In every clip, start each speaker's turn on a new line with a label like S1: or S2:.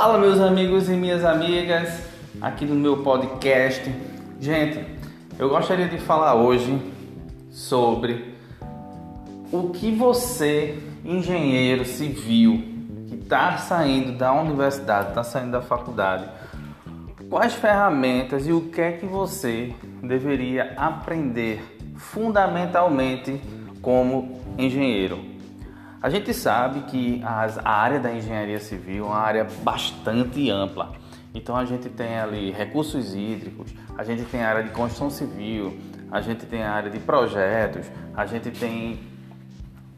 S1: Fala, meus amigos e minhas amigas, aqui no meu podcast. Gente, eu gostaria de falar hoje sobre o que você, engenheiro civil, que está saindo da universidade, está saindo da faculdade, quais ferramentas e o que é que você deveria aprender fundamentalmente como engenheiro. A gente sabe que as, a área da engenharia civil é uma área bastante ampla. Então a gente tem ali recursos hídricos, a gente tem a área de construção civil, a gente tem a área de projetos, a gente tem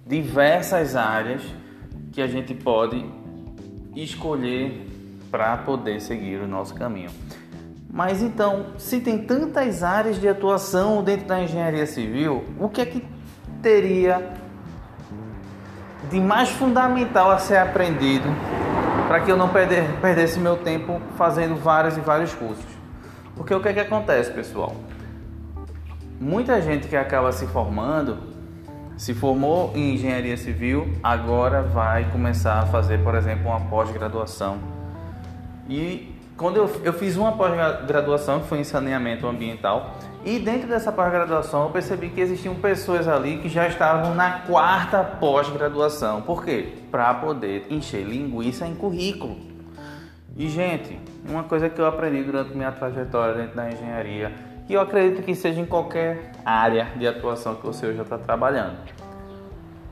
S1: diversas áreas que a gente pode escolher para poder seguir o nosso caminho. Mas então, se tem tantas áreas de atuação dentro da engenharia civil, o que é que teria de mais fundamental a ser aprendido para que eu não perder, perdesse meu tempo fazendo vários e vários cursos. Porque o que, é que acontece, pessoal? Muita gente que acaba se formando, se formou em engenharia civil, agora vai começar a fazer, por exemplo, uma pós-graduação. E quando eu, eu fiz uma pós-graduação que foi em saneamento ambiental, e dentro dessa pós-graduação eu percebi que existiam pessoas ali que já estavam na quarta pós-graduação. Por quê? Para poder encher linguiça em currículo. E, gente, uma coisa que eu aprendi durante minha trajetória dentro da engenharia, e eu acredito que seja em qualquer área de atuação que você hoje está trabalhando.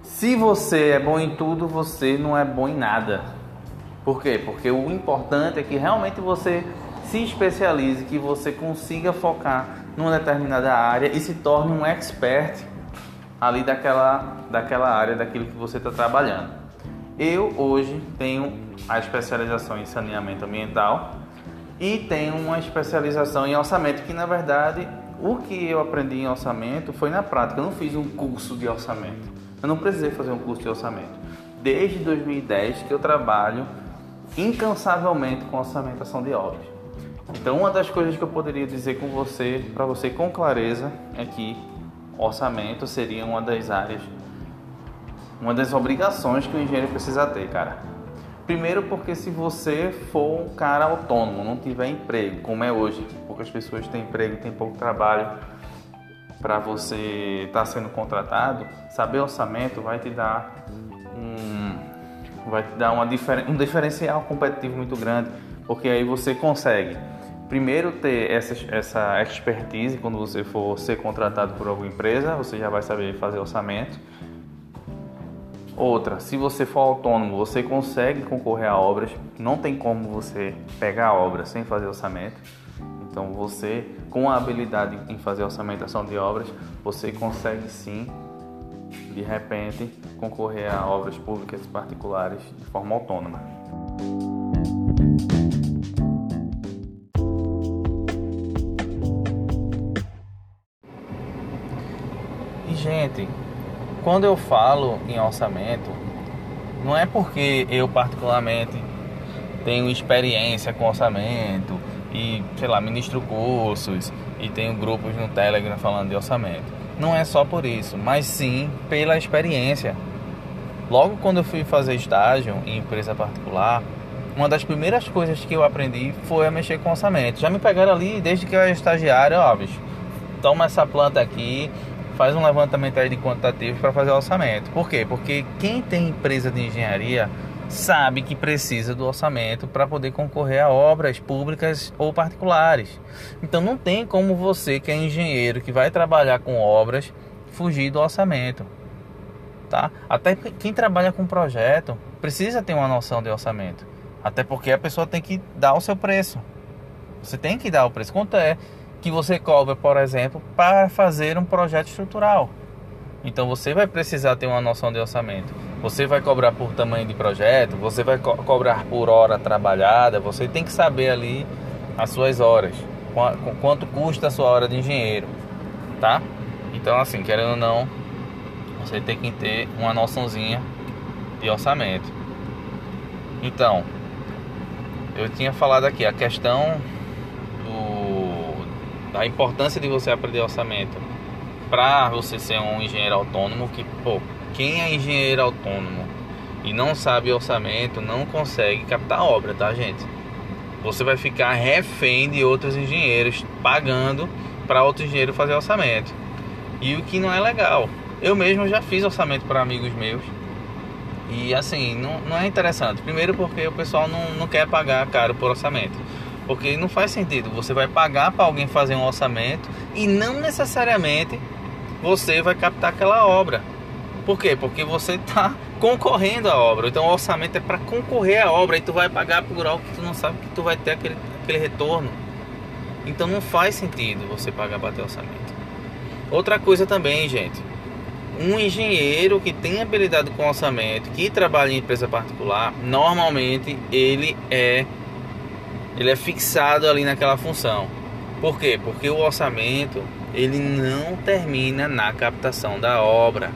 S1: Se você é bom em tudo, você não é bom em nada. Por quê? Porque o importante é que realmente você se especialize, que você consiga focar numa determinada área e se torne um expert ali daquela, daquela área, daquilo que você está trabalhando. Eu hoje tenho a especialização em saneamento ambiental e tenho uma especialização em orçamento, que na verdade o que eu aprendi em orçamento foi na prática. Eu não fiz um curso de orçamento. Eu não precisei fazer um curso de orçamento. Desde 2010 que eu trabalho incansavelmente com orçamentação de obras. Então, uma das coisas que eu poderia dizer com você, para você com clareza, é que orçamento seria uma das áreas, uma das obrigações que o engenheiro precisa ter, cara. Primeiro, porque se você for um cara autônomo, não tiver emprego, como é hoje, poucas pessoas têm emprego, tem pouco trabalho para você estar tá sendo contratado, saber orçamento vai te dar um, vai te dar uma, um diferencial competitivo muito grande, porque aí você consegue primeiro ter essa, essa expertise quando você for ser contratado por alguma empresa, você já vai saber fazer orçamento. Outra, se você for autônomo, você consegue concorrer a obras, não tem como você pegar a obra sem fazer orçamento. Então você, com a habilidade em fazer orçamentação de obras, você consegue sim, de repente, concorrer a obras públicas e particulares de forma autônoma. gente, quando eu falo em orçamento, não é porque eu particularmente tenho experiência com orçamento e, sei lá, ministro cursos e tenho grupos no Telegram falando de orçamento. Não é só por isso, mas sim pela experiência. Logo quando eu fui fazer estágio em empresa particular, uma das primeiras coisas que eu aprendi foi a mexer com orçamento. Já me pegaram ali desde que eu era estagiário, ó, bicho, toma essa planta aqui, faz um levantamento aí de quantitativo para fazer orçamento. Por quê? Porque quem tem empresa de engenharia sabe que precisa do orçamento para poder concorrer a obras públicas ou particulares. Então não tem como você que é engenheiro que vai trabalhar com obras fugir do orçamento. Tá? Até quem trabalha com projeto precisa ter uma noção de orçamento. Até porque a pessoa tem que dar o seu preço. Você tem que dar o preço. Quanto é que você cobra, por exemplo, para fazer um projeto estrutural. Então você vai precisar ter uma noção de orçamento. Você vai cobrar por tamanho de projeto, você vai co cobrar por hora trabalhada, você tem que saber ali as suas horas, quanto custa a sua hora de engenheiro, tá? Então assim, querendo ou não, você tem que ter uma noçãozinha de orçamento. Então, eu tinha falado aqui a questão da importância de você aprender orçamento para você ser um engenheiro autônomo que, pô, quem é engenheiro autônomo e não sabe orçamento, não consegue captar obra, tá, gente? Você vai ficar refém de outros engenheiros pagando para outro engenheiro fazer orçamento. E o que não é legal. Eu mesmo já fiz orçamento para amigos meus. E assim, não, não é interessante. Primeiro porque o pessoal não, não quer pagar caro por orçamento. Porque não faz sentido. Você vai pagar para alguém fazer um orçamento e não necessariamente você vai captar aquela obra. Por quê? Porque você está concorrendo à obra. Então o orçamento é para concorrer à obra e tu vai pagar por algo que tu não sabe que tu vai ter aquele, aquele retorno. Então não faz sentido você pagar para ter orçamento. Outra coisa também, gente. Um engenheiro que tem habilidade com orçamento, que trabalha em empresa particular, normalmente ele é ele é fixado ali naquela função. Por quê? Porque o orçamento ele não termina na captação da obra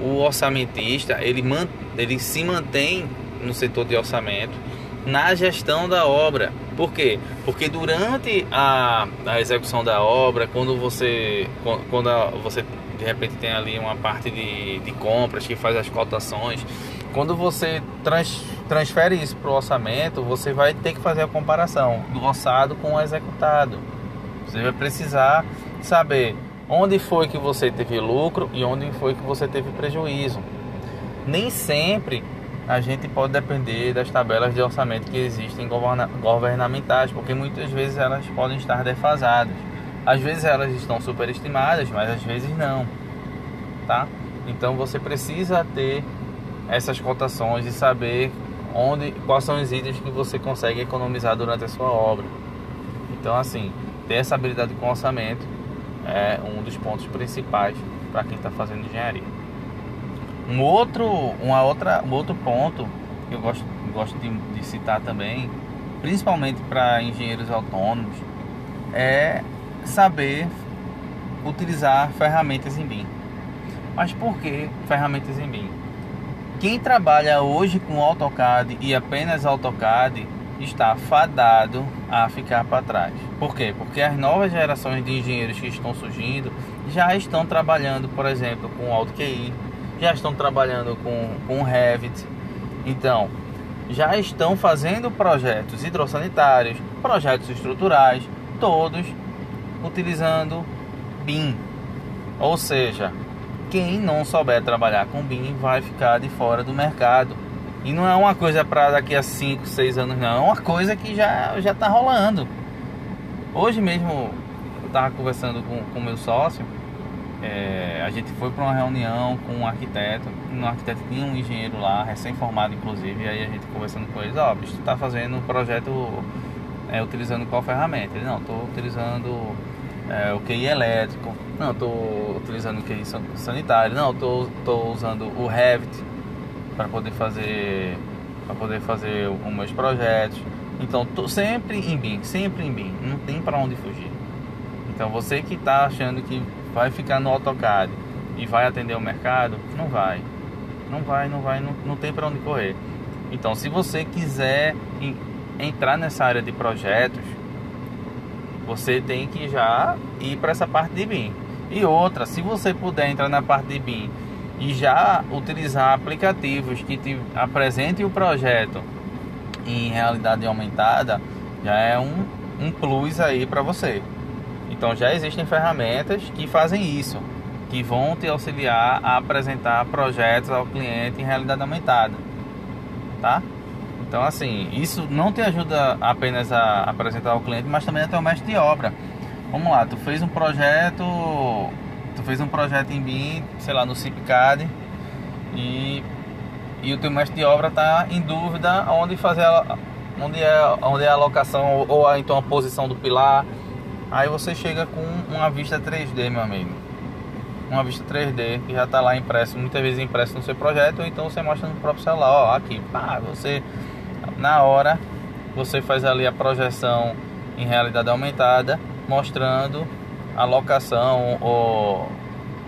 S1: o orçamentista ele, man, ele se mantém no setor de orçamento na gestão da obra. Por quê? Porque durante a, a execução da obra, quando você quando a, você de repente tem ali uma parte de, de compras que faz as cotações, quando você trans, transfere isso para o orçamento, você vai ter que fazer a comparação do orçado com o executado. Você vai precisar saber onde foi que você teve lucro e onde foi que você teve prejuízo. Nem sempre a gente pode depender das tabelas de orçamento que existem governamentais, porque muitas vezes elas podem estar defasadas. Às vezes elas estão superestimadas, mas às vezes não, tá? Então você precisa ter essas cotações e saber onde, quais são os itens que você consegue economizar durante a sua obra. Então assim, ter essa habilidade com orçamento é um dos pontos principais para quem está fazendo engenharia. Um outro, uma outra, um outro ponto que eu gosto, gosto de, de citar também, principalmente para engenheiros autônomos, é saber utilizar ferramentas em BIM. Mas por que ferramentas em BIM? Quem trabalha hoje com AutoCAD e apenas AutoCAD está fadado a ficar para trás. Por quê? Porque as novas gerações de engenheiros que estão surgindo já estão trabalhando, por exemplo, com AutoQI, já estão trabalhando com, com Revit. Então, já estão fazendo projetos hidrossanitários, projetos estruturais, todos utilizando BIM. Ou seja, quem não souber trabalhar com BIM vai ficar de fora do mercado. E não é uma coisa para daqui a 5, 6 anos, não. É uma coisa que já, já tá rolando. Hoje mesmo eu tava conversando com o meu sócio. É, a gente foi para uma reunião com um arquiteto. Um arquiteto tinha um engenheiro lá, recém-formado inclusive. E aí a gente conversando com eles: Ó, oh, bicho, tu tá fazendo um projeto é, utilizando qual ferramenta? Ele: Não, tô utilizando é, o QI elétrico. Não, tô utilizando o QI sanitário. Não, tô, tô usando o Revit para poder fazer para poder fazer os meus projetos. Então, tô sempre em BIM, sempre em BIM, não tem para onde fugir. Então, você que está achando que vai ficar no AutoCAD e vai atender o mercado, não vai. Não vai, não vai, não, não tem para onde correr. Então, se você quiser entrar nessa área de projetos, você tem que já ir para essa parte de BIM. E outra, se você puder entrar na parte de BIM e já utilizar aplicativos que te apresentem o projeto em realidade aumentada já é um, um plus aí para você. Então já existem ferramentas que fazem isso, que vão te auxiliar a apresentar projetos ao cliente em realidade aumentada, tá? Então assim, isso não te ajuda apenas a apresentar ao cliente, mas também até o mestre de obra. Vamos lá, tu fez um projeto tu fez um projeto em BIM, sei lá, no CIPCAD e, e o teu mestre de obra está em dúvida onde fazer a, onde é, onde é a alocação ou, ou a, então a posição do pilar. Aí você chega com uma vista 3D, meu amigo. Uma vista 3D que já está lá impresso, muitas vezes impresso no seu projeto, ou então você mostra no próprio celular, ó, aqui, pá, você na hora você faz ali a projeção em realidade aumentada, mostrando a locação ou,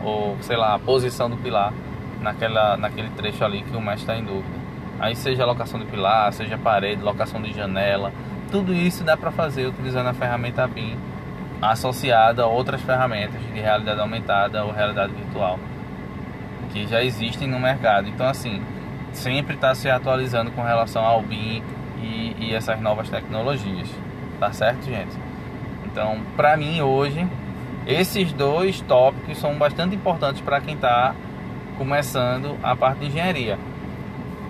S1: ou sei lá, a posição do pilar naquela, naquele trecho ali que o mestre está em dúvida. Aí seja a locação de pilar, seja parede, locação de janela, tudo isso dá para fazer utilizando a ferramenta BIM associada a outras ferramentas de realidade aumentada ou realidade virtual que já existem no mercado. Então assim, sempre está se atualizando com relação ao BIM e, e essas novas tecnologias. Tá certo, gente? Então, para mim hoje, esses dois tópicos são bastante importantes para quem está começando a parte de engenharia.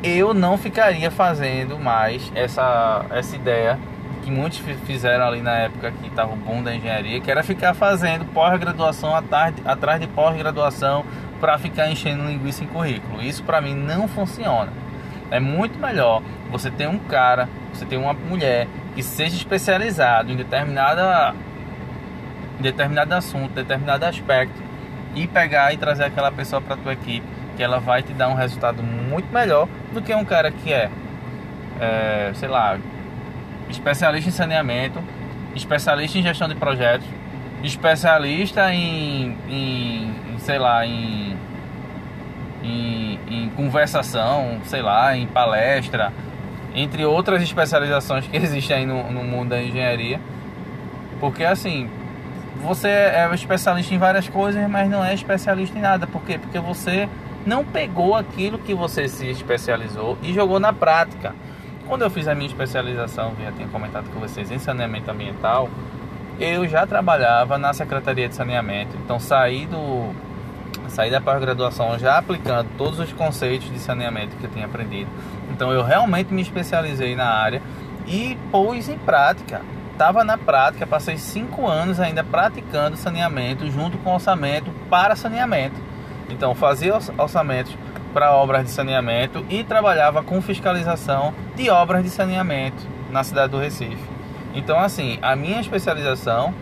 S1: Eu não ficaria fazendo mais essa, essa ideia que muitos fizeram ali na época que estava o boom da engenharia, que era ficar fazendo pós-graduação atrás, de pós-graduação para ficar enchendo linguiça em currículo. Isso para mim não funciona. É muito melhor você ter um cara, você ter uma mulher que seja especializado em determinada em determinado assunto, determinado aspecto e pegar e trazer aquela pessoa para tua equipe, que ela vai te dar um resultado muito melhor do que um cara que é, é sei lá, especialista em saneamento, especialista em gestão de projetos, especialista em, em, em sei lá, em, em, em, conversação, sei lá, em palestra, entre outras especializações que existem aí no, no mundo da engenharia. Porque assim, você é especialista em várias coisas, mas não é especialista em nada. Por quê? Porque você não pegou aquilo que você se especializou e jogou na prática. Quando eu fiz a minha especialização, já tinha comentado com vocês, em saneamento ambiental, eu já trabalhava na Secretaria de Saneamento. Então saí do saí da pós-graduação já aplicando todos os conceitos de saneamento que eu tinha aprendido. Então eu realmente me especializei na área e pus em prática. Estava na prática, passei cinco anos ainda praticando saneamento junto com orçamento para saneamento. Então fazia orçamentos para obras de saneamento e trabalhava com fiscalização de obras de saneamento na cidade do Recife. Então, assim, a minha especialização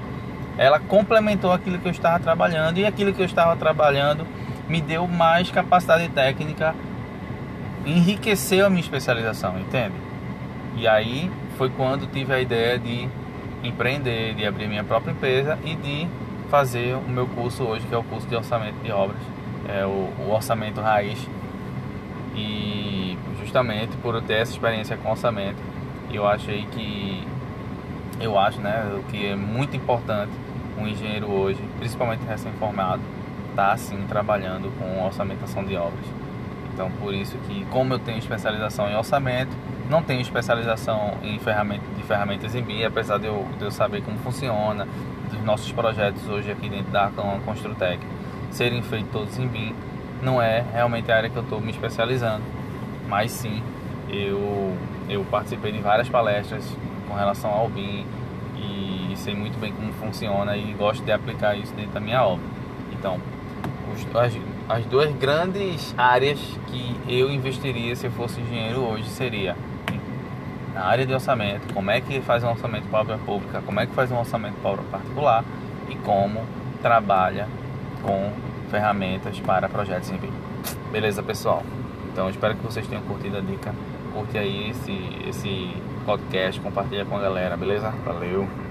S1: ela complementou aquilo que eu estava trabalhando e aquilo que eu estava trabalhando me deu mais capacidade técnica, enriqueceu a minha especialização, entende? E aí foi quando tive a ideia de empreender, de abrir minha própria empresa e de fazer o meu curso hoje, que é o curso de orçamento de obras, é o, o orçamento raiz e justamente por eu ter essa experiência com orçamento, eu achei que eu acho, né, o que é muito importante um engenheiro hoje, principalmente recém-formado, tá assim trabalhando com orçamentação de obras. Então, por isso que como eu tenho especialização em orçamento, não tenho especialização em ferramenta, de ferramentas em BIM, apesar de eu, de eu saber como funciona, dos nossos projetos hoje aqui dentro da Construtec serem feitos todos em BIM, não é realmente a área que eu estou me especializando, mas sim eu, eu participei de várias palestras com relação ao BIM e sei muito bem como funciona e gosto de aplicar isso dentro da minha obra. Então, os, as, as duas grandes áreas que eu investiria se eu fosse engenheiro hoje seria na área de orçamento, como é que faz um orçamento para obra pública, como é que faz um orçamento para obra particular e como trabalha com ferramentas para projetos em vídeo. Beleza, pessoal? Então espero que vocês tenham curtido a dica. Curte aí esse, esse podcast, compartilha com a galera, beleza? Valeu!